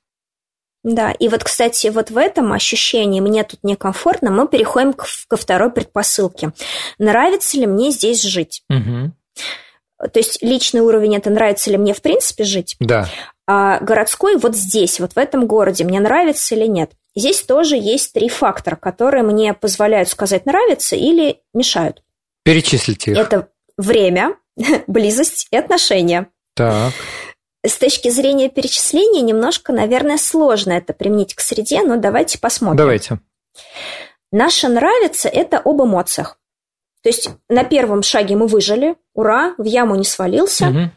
Да, и вот, кстати, вот в этом ощущении «мне тут некомфортно» мы переходим к, ко второй предпосылке. Нравится ли мне здесь жить? Угу. то есть личный уровень это нравится ли мне в принципе жить, Да. а городской вот здесь, вот в этом городе, мне нравится или нет. Здесь тоже есть три фактора, которые мне позволяют сказать нравится или мешают. Перечислите их. Это время, <laughs> близость и отношения. Так. С точки зрения перечисления немножко, наверное, сложно это применить к среде, но давайте посмотрим. Давайте. Наше нравится – это об эмоциях. То есть на первом шаге мы выжили, ура, в яму не свалился, Мгм.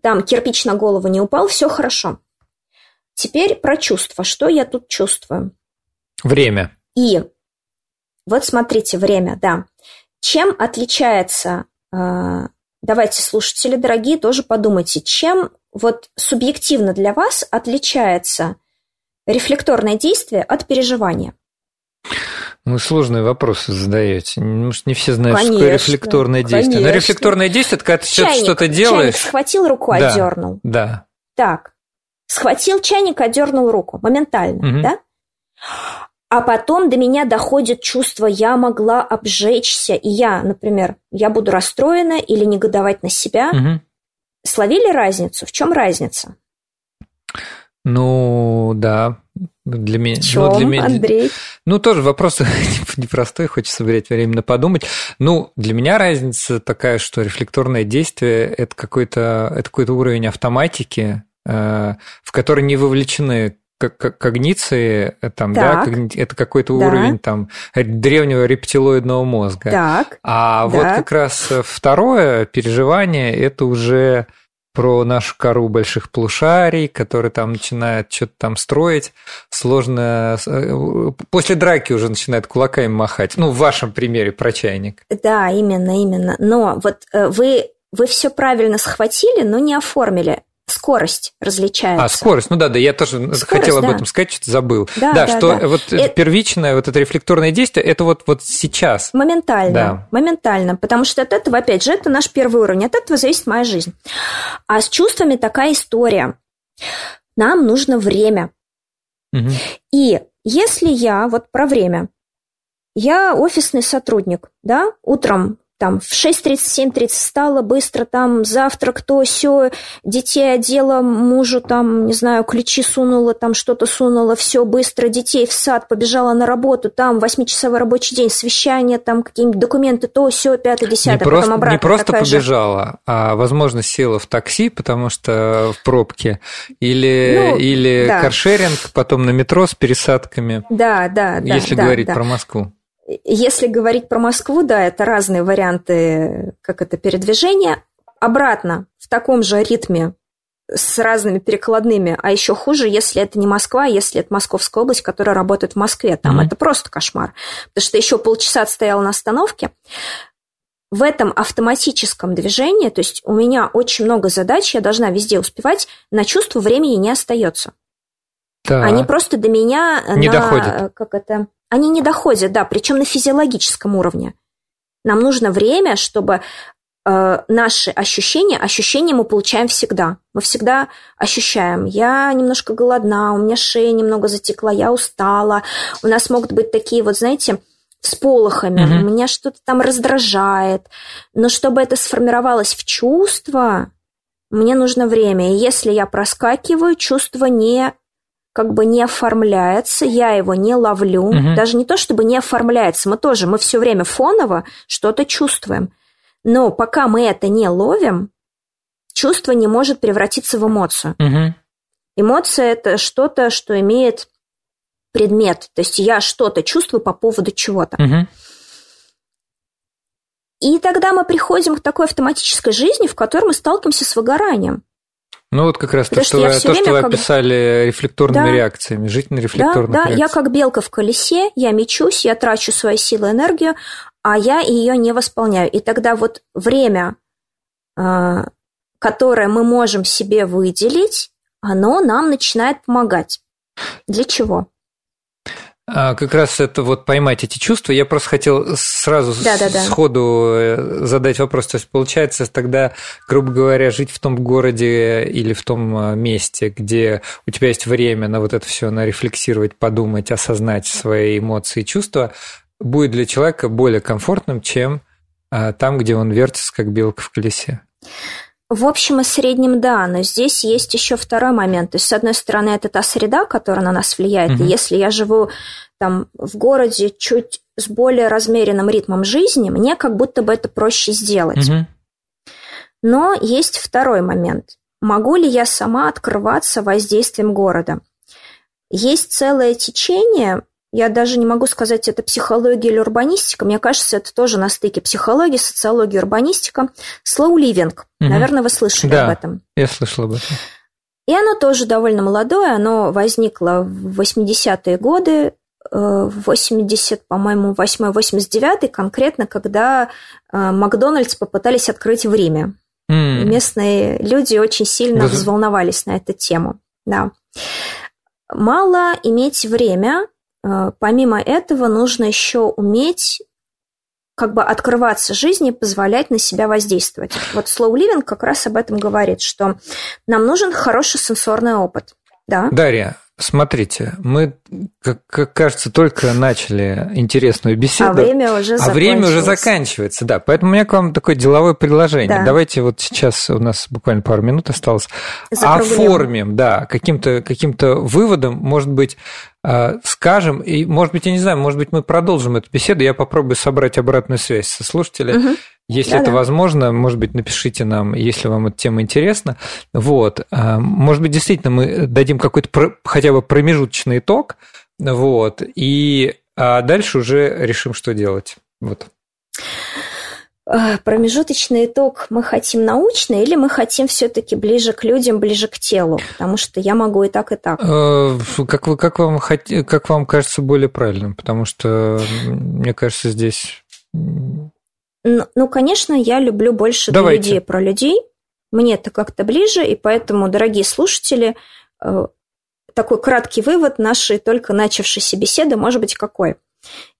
там кирпич на голову не упал, все хорошо. Теперь про чувства. Что я тут чувствую? Время. И вот смотрите, время, да. Чем отличается, э, давайте, слушатели дорогие, тоже подумайте, чем вот субъективно для вас отличается рефлекторное действие от переживания? Ну, сложные вопросы задаете. Может, не все знают, что такое Конечно, рефлекторное действие. Но конечно. рефлекторное действие – это когда ты Чайник, что-то чайник делаешь. схватил руку, Да. отдернул. Да. Так, схватил чайник, отдернул руку. Моментально, Мгм. да? А потом до меня доходит чувство, я могла обжечься, и я, например, я буду расстроена или негодовать на себя. Мгм. Словили разницу? В чем разница? Ну, да. Для меня, В чем, ну, для меня, Андрей? ну, тоже вопрос <laughs> непростой, хочется время временно подумать. Ну, для меня разница такая, что рефлекторное действие – это какой-то это какой-то уровень автоматики, э, в который не вовлечены когниции, э, там, да, Так. это какой-то Да. уровень там древнего рептилоидного мозга. Так, А Да. вот как раз второе переживание – это уже про нашу кору больших полушарий, который там начинает что-то там строить. Сложно... э, После драки уже начинает кулаками махать. Ну, в вашем примере про чайник. да, именно, именно. Но вот э, вы, вы все правильно схватили, но не оформили. Скорость различается. А, скорость. Ну да, да, я тоже Скорость, хотел об да. этом сказать, что-то забыл. Да, Да, да, что да. вот Это- первичное, вот это рефлекторное действие, это вот, вот сейчас. Моментально, Да. моментально, потому что от этого, опять же, это наш первый уровень, от этого зависит моя жизнь. А с чувствами такая история. Нам нужно время. Мгм. И если я, вот про время, я офисный сотрудник, да, утром там в 6.37-30 встала, быстро там завтрак, то все, детей одела, мужу там, не знаю, ключи сунула, там что-то сунула, все быстро, детей в сад, побежала на работу, там 8-часовой рабочий день, совещание, там какие-нибудь документы, то все, пятое, десятое, просто, потом обратно не просто такая же. побежала, а, возможно, села в такси, потому что в пробке, или, Ну, или да. каршеринг, потом на метро с пересадками, Да, да, да. если да, говорить да. про Москву. Если говорить про Москву, да, это разные варианты, как это, передвижения. Обратно, в таком же ритме, с разными перекладными, а еще хуже, если это не Москва, если это Московская область, которая работает в Москве. Там Мгм. это просто кошмар. Потому что еще полчаса отстояла на остановке. В этом автоматическом движении, то есть у меня очень много задач, я должна везде успевать, на чувство времени не остается. Да. Они просто до меня Не на, доходят. Как это? Они не доходят, да, причем на физиологическом уровне. Нам нужно время, чтобы э, наши ощущения, ощущения мы получаем всегда. Мы всегда ощущаем, я немножко голодна, у меня шея немного затекла, я устала. У нас могут быть такие вот, знаете, всполохами, Мгм. меня что-то там раздражает. Но чтобы это сформировалось в чувство, мне нужно время. И если я проскакиваю, чувство не как бы не оформляется, я его не ловлю. Мгм. Даже не то, чтобы не оформляется, мы тоже, мы все время фоново что-то чувствуем. Но пока мы это не ловим, чувство не может превратиться в эмоцию. Мгм. Эмоция – это что-то, что имеет предмет. То есть я что-то чувствую по поводу чего-то. Мгм. И тогда мы приходим к такой автоматической жизни, в которой мы сталкиваемся с выгоранием. Ну вот как раз то, что, что я то, что вы как описали рефлекторными Да. реакциями, жить на Да, рефлекторных да, я реакциях. как белка в колесе, я мечусь, я трачу свои силы энергию, а я ее не восполняю. И тогда вот время, а, которое мы можем себе выделить, оно нам начинает помогать. Для чего? А, Как раз это вот поймать эти чувства. Я просто хотел сразу с- Да-да-да. сходу э, задать вопрос. То есть, получается, тогда, грубо говоря, жить в том городе или в том э, месте, где у тебя есть время на вот это все, на рефлексировать, подумать, осознать свои эмоции и чувства, будет для человека более комфортным, чем а, там, где он вертится, как белка в колесе. В общем и среднем, да, но здесь есть еще второй момент. То есть, с одной стороны, это та среда, которая на нас влияет. Угу. И если я живу там в городе чуть с более размеренным ритмом жизни, мне как будто бы это проще сделать. Угу. Но есть второй момент. Могу ли я сама открываться воздействием города? Есть целое течение, я даже не могу сказать, это психология или урбанистика. Мне кажется, это тоже на стыке психологии, социологии, урбанистика. Slow living. Угу. Наверное, вы слышали да, об этом. я слышала об этом. И оно тоже довольно молодое. Оно возникло в 80-е годы, э, в 80, по-моему, 8-89 конкретно, когда э, Макдональдс попытались открыть в Риме. Mm. местные люди очень сильно Воз... взволновались на эту тему. Да. Мало иметь время, э, помимо этого нужно еще уметь как бы открываться жизни, позволять на себя воздействовать. Вот Slow Living как раз об этом говорит, что нам нужен хороший сенсорный опыт. Да? Дарья, Смотрите, мы, как, как кажется, только начали интересную беседу. А время уже А время уже заканчивается, да. Поэтому у меня к вам такое деловое предложение. Да. Давайте вот сейчас у нас буквально пару минут осталось. Оформим, да, каким-то каким выводом, может быть, а, скажем, и, может быть, я не знаю, может быть, мы продолжим эту беседу, я попробую собрать обратную связь со слушателями. Угу. Если да, это возможно, может быть, напишите нам, если вам эта тема интересна. Вот. А, может быть, действительно, мы дадим какой-то хотя бы промежуточный итог, вот, и а дальше уже решим, что делать. Вот. А, промежуточный итог мы хотим научный или мы хотим все-таки ближе к людям, ближе к телу? Потому что я могу и так, и так. Э, как, вы, как, вам, как вам кажется более правильным? Потому что, мне кажется, здесь ну, конечно, я люблю больше Давайте. людей про людей. Мне это как-то ближе, и поэтому, дорогие слушатели, э, такой краткий вывод нашей только начавшейся беседы может быть какой.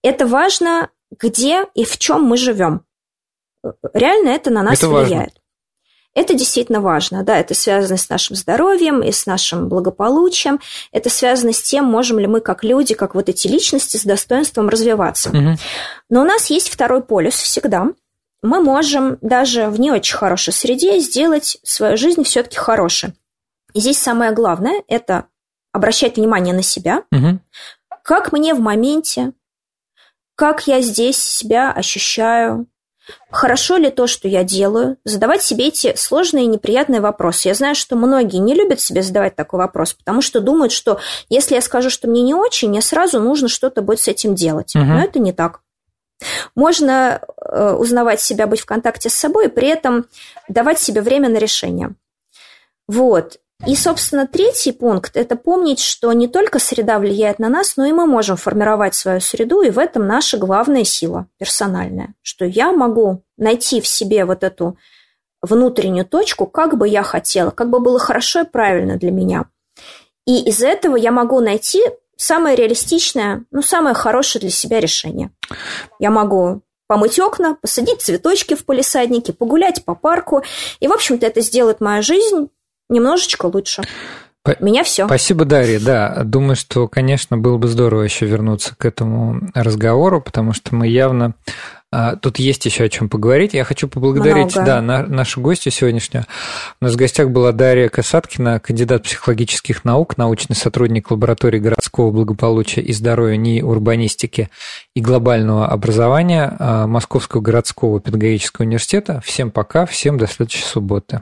Это важно, где и в чем мы живем. Реально это на нас это влияет. Важно. Это действительно важно, да, это связано с нашим здоровьем и с нашим благополучием, это связано с тем, можем ли мы как люди, как вот эти личности с достоинством развиваться. Угу. Но у нас есть второй полюс всегда. Мы можем даже в не очень хорошей среде сделать свою жизнь все-таки хорошей. И здесь самое главное – это обращать внимание на себя, угу. как мне в моменте, как я здесь себя ощущаю, Хорошо ли то, что я делаю? Задавать себе эти сложные и неприятные вопросы. Я знаю, что многие не любят себе задавать такой вопрос, потому что думают, что если я скажу, что мне не очень, мне сразу нужно что-то будет с этим делать. Угу. Но это не так. Можно э, узнавать себя, быть в контакте с собой, и при этом давать себе время на решение. Вот. И, собственно, третий пункт – это помнить, что не только среда влияет на нас, но и мы можем формировать свою среду, и в этом наша главная сила персональная, что я могу найти в себе вот эту внутреннюю точку, как бы я хотела, как бы было хорошо и правильно для меня. И из этого я могу найти самое реалистичное, ну, самое хорошее для себя решение. Я могу помыть окна, посадить цветочки в полисаднике, погулять по парку. И, в общем-то, это сделает мою жизнь немножечко лучше. По- Меня все. Спасибо, Дарья. Да, думаю, что, конечно, было бы здорово еще вернуться к этому разговору, потому что мы явно а, Тут есть еще о чем поговорить. Я хочу поблагодарить Много. да, на, нашу гостью сегодняшнюю. У нас в гостях была Дарья Касаткина, кандидат психологических наук, научный сотрудник лаборатории городского благополучия и здоровья НИИ урбанистики и глобального образования а, Московского городского педагогического университета. Всем пока, всем до следующей субботы.